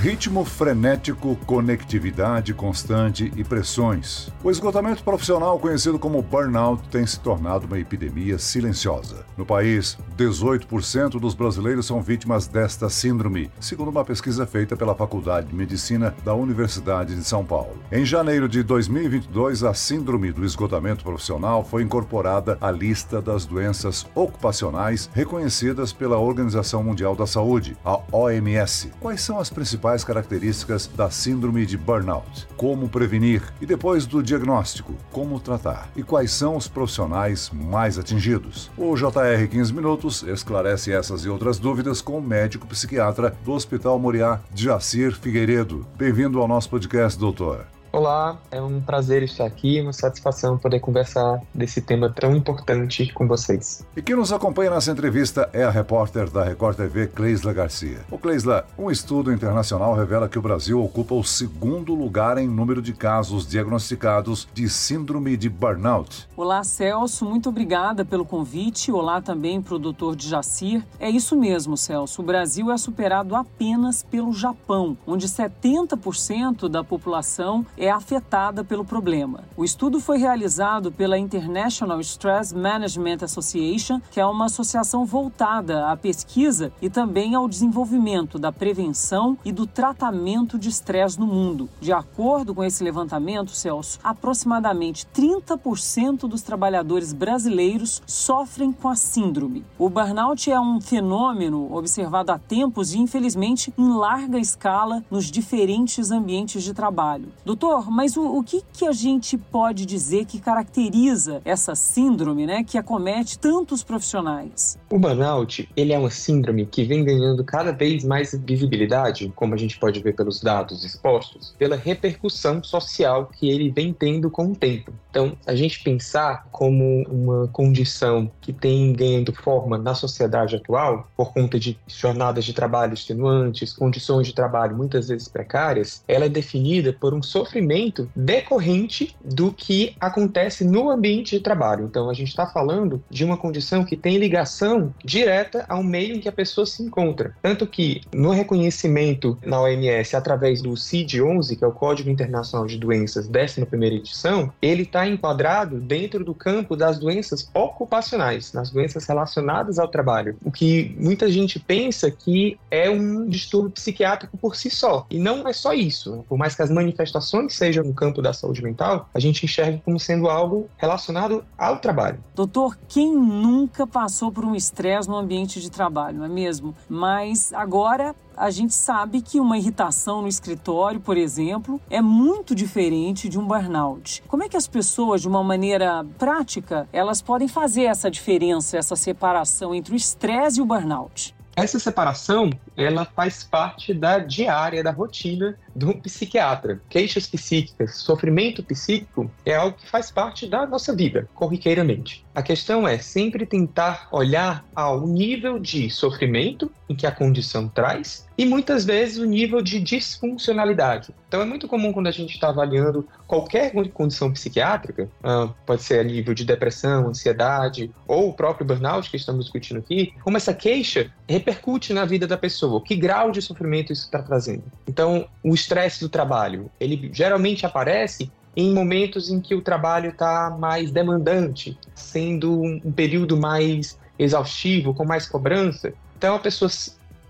Ritmo frenético, conectividade constante e pressões. O esgotamento profissional, conhecido como burnout, tem se tornado uma epidemia silenciosa. No país, 18% dos brasileiros são vítimas desta síndrome, segundo uma pesquisa feita pela Faculdade de Medicina da Universidade de São Paulo. Em janeiro de 2022, a síndrome do esgotamento profissional foi incorporada à lista das doenças ocupacionais reconhecidas pela Organização Mundial da Saúde, a OMS. Quais são as principais principais características da síndrome de burnout, como prevenir e depois do diagnóstico, como tratar e quais são os profissionais mais atingidos. O JR 15 Minutos esclarece essas e outras dúvidas com o médico psiquiatra do Hospital Moriá, Jacir Figueiredo. Bem-vindo ao nosso podcast, doutor. Olá, é um prazer estar aqui, uma satisfação poder conversar desse tema tão importante com vocês. E quem nos acompanha nessa entrevista é a repórter da Record TV, Cleisla Garcia. O Cleisla, um estudo internacional revela que o Brasil ocupa o segundo lugar em número de casos diagnosticados de síndrome de burnout. Olá, Celso, muito obrigada pelo convite. Olá também para o doutor Jacir. É isso mesmo, Celso. O Brasil é superado apenas pelo Japão, onde 70% da população é afetada pelo problema. O estudo foi realizado pela International Stress Management Association, que é uma associação voltada à pesquisa e também ao desenvolvimento da prevenção e do tratamento de estresse no mundo. De acordo com esse levantamento, Celso, aproximadamente 30% dos trabalhadores brasileiros sofrem com a síndrome. O burnout é um fenômeno observado há tempos e, infelizmente, em larga escala nos diferentes ambientes de trabalho. Doutor Doutor, mas o, o que, que a gente pode dizer que caracteriza essa síndrome, né, que acomete tantos profissionais? O burnout, ele é uma síndrome que vem ganhando cada vez mais visibilidade, como a gente pode ver pelos dados expostos, pela repercussão social que ele vem tendo com o tempo. Então, a gente pensar como uma condição que tem ganhando forma na sociedade atual, por conta de jornadas de trabalho extenuantes, condições de trabalho muitas vezes precárias, ela é definida por um sofrimento sofrimento decorrente do que acontece no ambiente de trabalho. Então, a gente está falando de uma condição que tem ligação direta ao meio em que a pessoa se encontra. Tanto que, no reconhecimento na OMS, através do CID-11, que é o Código Internacional de Doenças, 11 edição, ele está enquadrado dentro do campo das doenças ocupacionais, nas doenças relacionadas ao trabalho. O que muita gente pensa que é um distúrbio psiquiátrico por si só. E não é só isso. Por mais que as manifestações seja no campo da saúde mental, a gente enxerga como sendo algo relacionado ao trabalho. Doutor, quem nunca passou por um estresse no ambiente de trabalho, não é mesmo? Mas agora a gente sabe que uma irritação no escritório, por exemplo, é muito diferente de um burnout. Como é que as pessoas, de uma maneira prática, elas podem fazer essa diferença, essa separação entre o estresse e o burnout? Essa separação, ela faz parte da diária, da rotina do psiquiatra. Queixas psíquicas, sofrimento psíquico é algo que faz parte da nossa vida, corriqueiramente. A questão é sempre tentar olhar ao nível de sofrimento em que a condição traz e muitas vezes o nível de disfuncionalidade. Então é muito comum quando a gente está avaliando qualquer condição psiquiátrica, uh, pode ser a nível de depressão, ansiedade ou o próprio burnout que estamos discutindo aqui, como essa queixa repercute na vida da pessoa, que grau de sofrimento isso está trazendo. Então o estresse do trabalho, ele geralmente aparece em momentos em que o trabalho está mais demandante, sendo um período mais exaustivo, com mais cobrança. Então a pessoa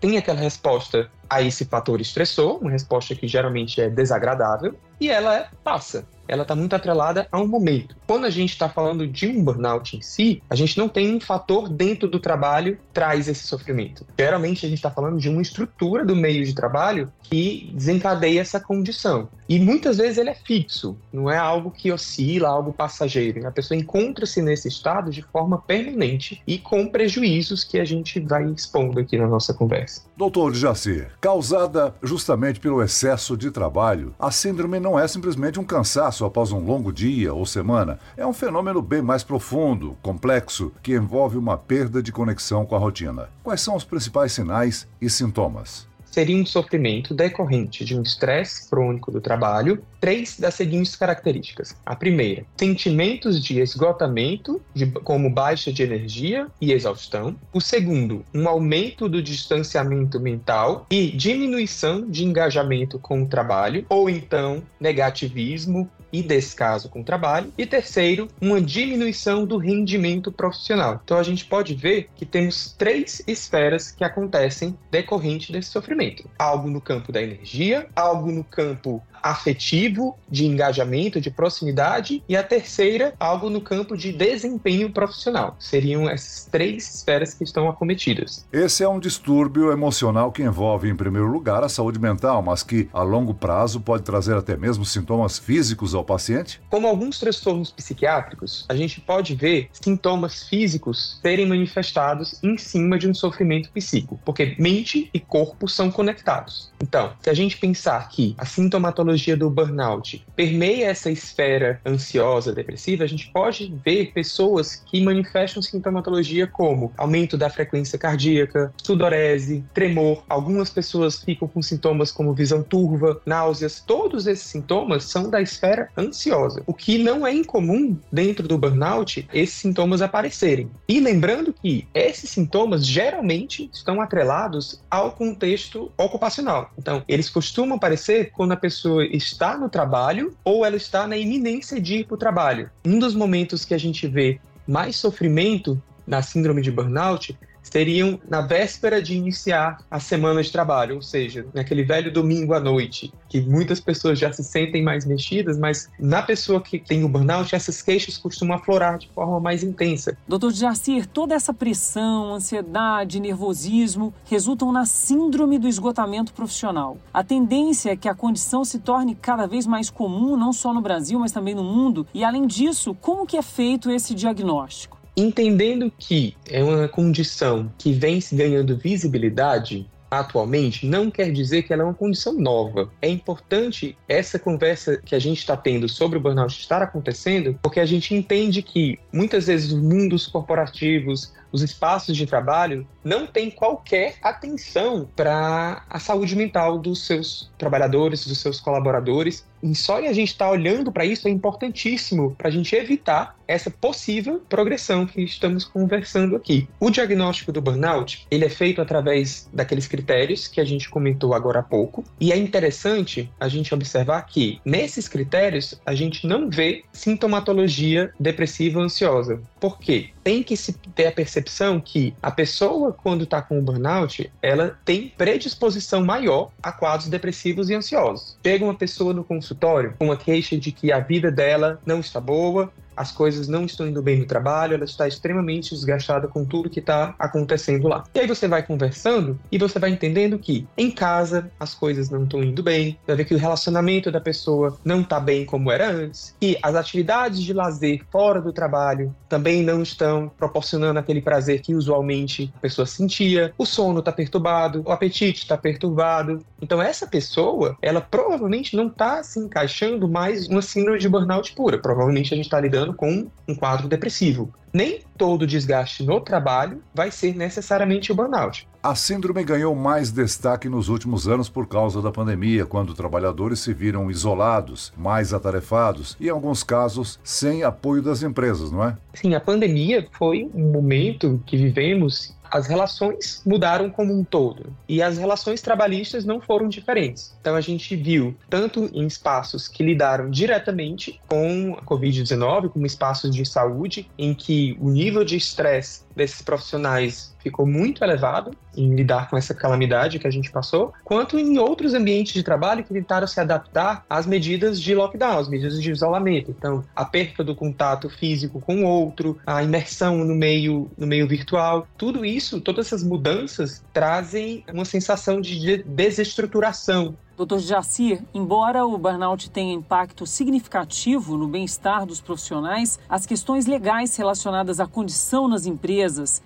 tem aquela resposta a esse fator estressor, uma resposta que geralmente é desagradável, e ela passa ela está muito atrelada a um momento. Quando a gente está falando de um burnout em si, a gente não tem um fator dentro do trabalho que traz esse sofrimento. Geralmente a gente está falando de uma estrutura do meio de trabalho que desencadeia essa condição. E muitas vezes ele é fixo, não é algo que oscila, algo passageiro. A pessoa encontra-se nesse estado de forma permanente e com prejuízos que a gente vai expondo aqui na nossa conversa. Doutor Jaci, causada justamente pelo excesso de trabalho, a síndrome não é simplesmente um cansaço após um longo dia ou semana é um fenômeno bem mais profundo, complexo, que envolve uma perda de conexão com a rotina. Quais são os principais sinais e sintomas? Seria um sofrimento decorrente de um estresse crônico do trabalho três das seguintes características. A primeira, sentimentos de esgotamento, de, como baixa de energia e exaustão. O segundo, um aumento do distanciamento mental e diminuição de engajamento com o trabalho, ou então negativismo, e descaso com o trabalho. E terceiro, uma diminuição do rendimento profissional. Então a gente pode ver que temos três esferas que acontecem decorrente desse sofrimento: algo no campo da energia, algo no campo afetivo, de engajamento, de proximidade, e a terceira, algo no campo de desempenho profissional. Seriam essas três esferas que estão acometidas. Esse é um distúrbio emocional que envolve, em primeiro lugar, a saúde mental, mas que, a longo prazo, pode trazer até mesmo sintomas físicos ao paciente? Como alguns transtornos psiquiátricos, a gente pode ver sintomas físicos serem manifestados em cima de um sofrimento psíquico, porque mente e corpo são conectados. Então, se a gente pensar que a sintomatologia patologia do burnout permeia essa esfera ansiosa, depressiva, a gente pode ver pessoas que manifestam sintomatologia como aumento da frequência cardíaca, sudorese, tremor. Algumas pessoas ficam com sintomas como visão turva, náuseas. Todos esses sintomas são da esfera ansiosa. O que não é incomum dentro do burnout esses sintomas aparecerem. E lembrando que esses sintomas geralmente estão atrelados ao contexto ocupacional. Então, eles costumam aparecer quando a pessoa pessoa está no trabalho ou ela está na iminência de ir para o trabalho. Um dos momentos que a gente vê mais sofrimento na síndrome de burnout seriam na véspera de iniciar a semana de trabalho, ou seja, naquele velho domingo à noite, que muitas pessoas já se sentem mais mexidas, mas na pessoa que tem o burnout, essas queixas costumam aflorar de forma mais intensa. Doutor Jacir, toda essa pressão, ansiedade, nervosismo resultam na síndrome do esgotamento profissional. A tendência é que a condição se torne cada vez mais comum, não só no Brasil, mas também no mundo. E além disso, como que é feito esse diagnóstico? Entendendo que é uma condição que vem se ganhando visibilidade, atualmente não quer dizer que ela é uma condição nova. É importante essa conversa que a gente está tendo sobre o burnout estar acontecendo, porque a gente entende que muitas vezes os mundos corporativos, os espaços de trabalho não têm qualquer atenção para a saúde mental dos seus trabalhadores, dos seus colaboradores. E só a gente estar tá olhando para isso é importantíssimo para a gente evitar essa possível progressão que estamos conversando aqui. O diagnóstico do burnout ele é feito através daqueles critérios que a gente comentou agora há pouco e é interessante a gente observar que nesses critérios a gente não vê sintomatologia depressiva ansiosa. Por quê? Tem que se ter a percepção que a pessoa quando está com o burnout ela tem predisposição maior a quadros depressivos e ansiosos. Chega uma pessoa no consultório com uma queixa de que a vida dela não está boa, as coisas não estão indo bem no trabalho, ela está extremamente desgastada com tudo que está acontecendo lá. E aí você vai conversando e você vai entendendo que em casa as coisas não estão indo bem, vai ver que o relacionamento da pessoa não está bem como era antes, que as atividades de lazer fora do trabalho também não estão proporcionando aquele prazer que usualmente a pessoa sentia, o sono está perturbado, o apetite está perturbado. Então essa pessoa, ela provavelmente não está se encaixando mais numa síndrome de burnout pura. Provavelmente a gente está lidando com um quadro depressivo. Nem todo desgaste no trabalho vai ser necessariamente o burnout. A síndrome ganhou mais destaque nos últimos anos por causa da pandemia, quando trabalhadores se viram isolados, mais atarefados e, em alguns casos, sem apoio das empresas, não é? Sim, a pandemia foi um momento que vivemos as relações mudaram como um todo e as relações trabalhistas não foram diferentes. Então a gente viu tanto em espaços que lidaram diretamente com a Covid-19, como espaços de saúde, em que o nível de estresse desses profissionais ficou muito elevado em lidar com essa calamidade que a gente passou, quanto em outros ambientes de trabalho que tentaram se adaptar às medidas de lockdown, às medidas de isolamento. Então, a perda do contato físico com o outro, a imersão no meio, no meio virtual, tudo isso, todas essas mudanças trazem uma sensação de desestruturação Dr. Jacir, embora o burnout tenha impacto significativo no bem-estar dos profissionais, as questões legais relacionadas à condição nas empresas,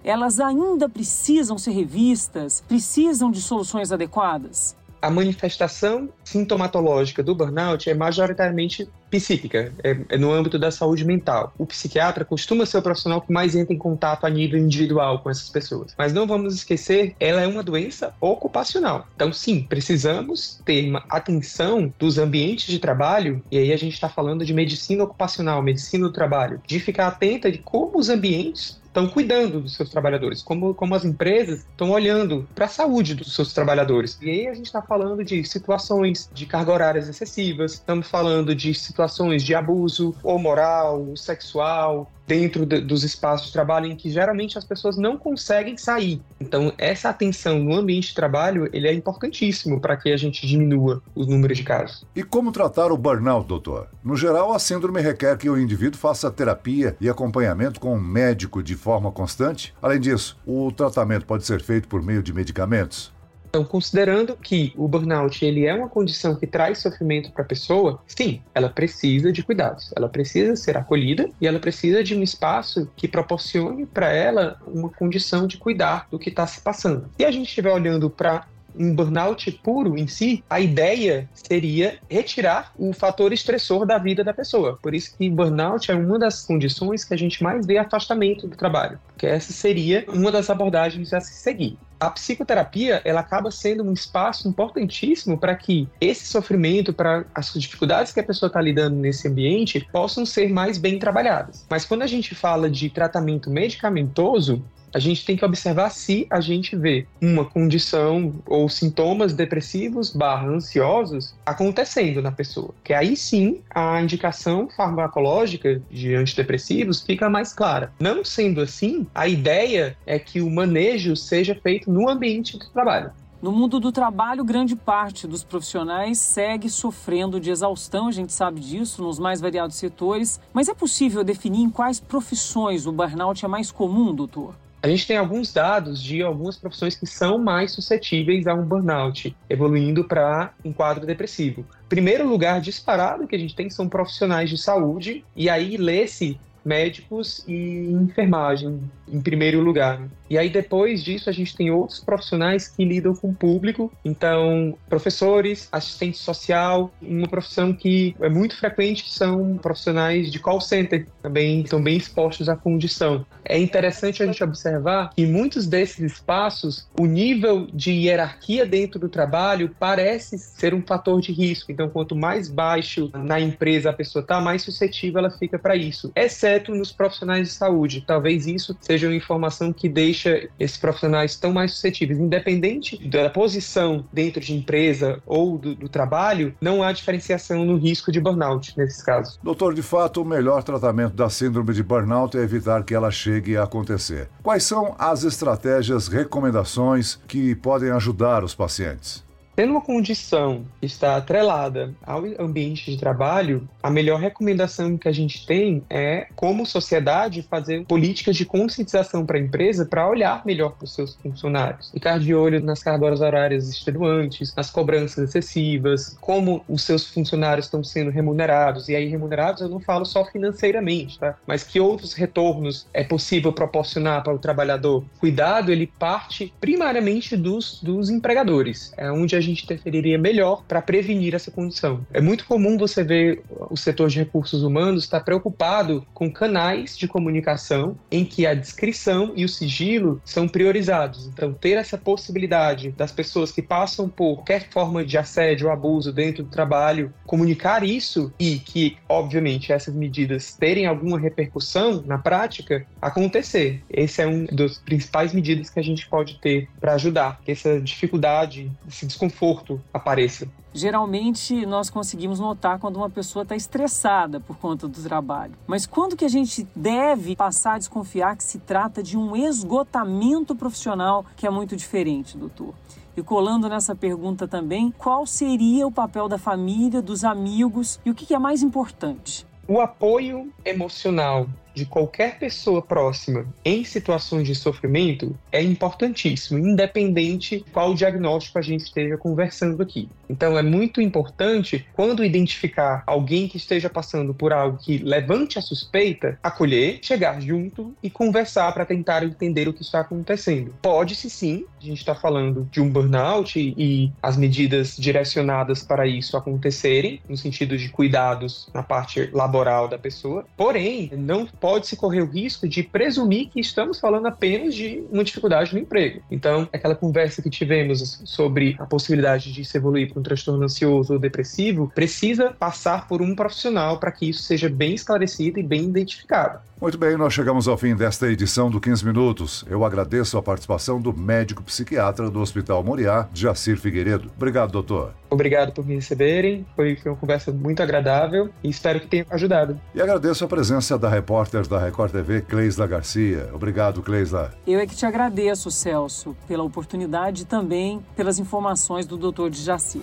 elas ainda precisam ser revistas, precisam de soluções adequadas? A manifestação sintomatológica do burnout é majoritariamente psíquica, é, é, no âmbito da saúde mental. O psiquiatra costuma ser o profissional que mais entra em contato a nível individual com essas pessoas. Mas não vamos esquecer, ela é uma doença ocupacional. Então, sim, precisamos ter uma atenção dos ambientes de trabalho, e aí a gente está falando de medicina ocupacional, medicina do trabalho, de ficar atenta de como os ambientes estão cuidando dos seus trabalhadores, como, como as empresas estão olhando para a saúde dos seus trabalhadores. E aí a gente está falando de situações de carga horárias excessivas, estamos falando de situações de abuso ou moral, ou sexual, dentro de, dos espaços de trabalho em que geralmente as pessoas não conseguem sair. Então, essa atenção no ambiente de trabalho, ele é importantíssimo para que a gente diminua os números de casos. E como tratar o burnout, doutor? No geral, a síndrome requer que o indivíduo faça terapia e acompanhamento com um médico de forma constante. Além disso, o tratamento pode ser feito por meio de medicamentos. Então, considerando que o burnout ele é uma condição que traz sofrimento para a pessoa, sim, ela precisa de cuidados, ela precisa ser acolhida e ela precisa de um espaço que proporcione para ela uma condição de cuidar do que está se passando. Se a gente estiver olhando para um burnout puro em si, a ideia seria retirar o fator estressor da vida da pessoa. Por isso que burnout é uma das condições que a gente mais vê afastamento do trabalho, porque essa seria uma das abordagens a se seguir. A psicoterapia, ela acaba sendo um espaço importantíssimo para que esse sofrimento, para as dificuldades que a pessoa está lidando nesse ambiente, possam ser mais bem trabalhadas. Mas quando a gente fala de tratamento medicamentoso, a gente tem que observar se a gente vê uma condição ou sintomas depressivos barra ansiosos acontecendo na pessoa. Que aí sim a indicação farmacológica de antidepressivos fica mais clara. Não sendo assim, a ideia é que o manejo seja feito no ambiente do trabalho. No mundo do trabalho, grande parte dos profissionais segue sofrendo de exaustão, a gente sabe disso, nos mais variados setores. Mas é possível definir em quais profissões o burnout é mais comum, doutor? A gente tem alguns dados de algumas profissões que são mais suscetíveis a um burnout, evoluindo para um quadro depressivo. Primeiro lugar disparado que a gente tem são profissionais de saúde, e aí lê-se médicos e enfermagem, em primeiro lugar. E aí depois disso a gente tem outros profissionais que lidam com o público, então professores, assistente social, uma profissão que é muito frequente que são profissionais de call center, também estão bem expostos à condição. É interessante a gente observar que muitos desses espaços, o nível de hierarquia dentro do trabalho parece ser um fator de risco. Então, quanto mais baixo na empresa a pessoa está, mais suscetível ela fica para isso, exceto nos profissionais de saúde. Talvez isso seja uma informação que deixa esses profissionais tão mais suscetíveis. Independente da posição dentro de empresa ou do, do trabalho, não há diferenciação no risco de burnout nesses casos. Doutor, de fato, o melhor tratamento da síndrome de burnout é evitar que ela chegue a acontecer. Quais são as estratégias, recomendações que podem ajudar os pacientes? Tendo uma condição que está atrelada ao ambiente de trabalho, a melhor recomendação que a gente tem é, como sociedade, fazer políticas de conscientização para a empresa para olhar melhor para os seus funcionários. Ficar de olho nas cargas horárias extenuantes, nas cobranças excessivas, como os seus funcionários estão sendo remunerados. E aí, remunerados eu não falo só financeiramente, tá? Mas que outros retornos é possível proporcionar para o trabalhador. Cuidado, ele parte primariamente dos, dos empregadores. É onde a gente interferiria melhor para prevenir essa condição. É muito comum você ver o setor de recursos humanos estar preocupado com canais de comunicação em que a descrição e o sigilo são priorizados. Então, ter essa possibilidade das pessoas que passam por qualquer forma de assédio ou abuso dentro do trabalho, comunicar isso e que, obviamente, essas medidas terem alguma repercussão na prática, acontecer. Esse é um dos principais medidas que a gente pode ter para ajudar essa dificuldade, esse desconforto desconforto apareça. Geralmente nós conseguimos notar quando uma pessoa está estressada por conta do trabalho. Mas quando que a gente deve passar a desconfiar que se trata de um esgotamento profissional que é muito diferente, doutor? E colando nessa pergunta também, qual seria o papel da família, dos amigos e o que é mais importante? O apoio emocional de qualquer pessoa próxima em situações de sofrimento é importantíssimo, independente qual diagnóstico a gente esteja conversando aqui. Então é muito importante, quando identificar alguém que esteja passando por algo que levante a suspeita, acolher, chegar junto e conversar para tentar entender o que está acontecendo. Pode-se sim, a gente está falando de um burnout e, e as medidas direcionadas para isso acontecerem, no sentido de cuidados na parte laboral da pessoa. Porém, não pode se correr o risco de presumir que estamos falando apenas de uma dificuldade no emprego. Então, aquela conversa que tivemos sobre a possibilidade de se evoluir para um transtorno ansioso ou depressivo precisa passar por um profissional para que isso seja bem esclarecido e bem identificado. Muito bem, nós chegamos ao fim desta edição do 15 Minutos. Eu agradeço a participação do médico psiquiatra do Hospital Moriá, Jacir Figueiredo. Obrigado, doutor. Obrigado por me receberem. Foi uma conversa muito agradável e espero que tenha ajudado. E agradeço a presença da repórter da Record TV, Cleisla Garcia. Obrigado, Cleisla. Eu é que te agradeço, Celso, pela oportunidade e também pelas informações do doutor de Jacir.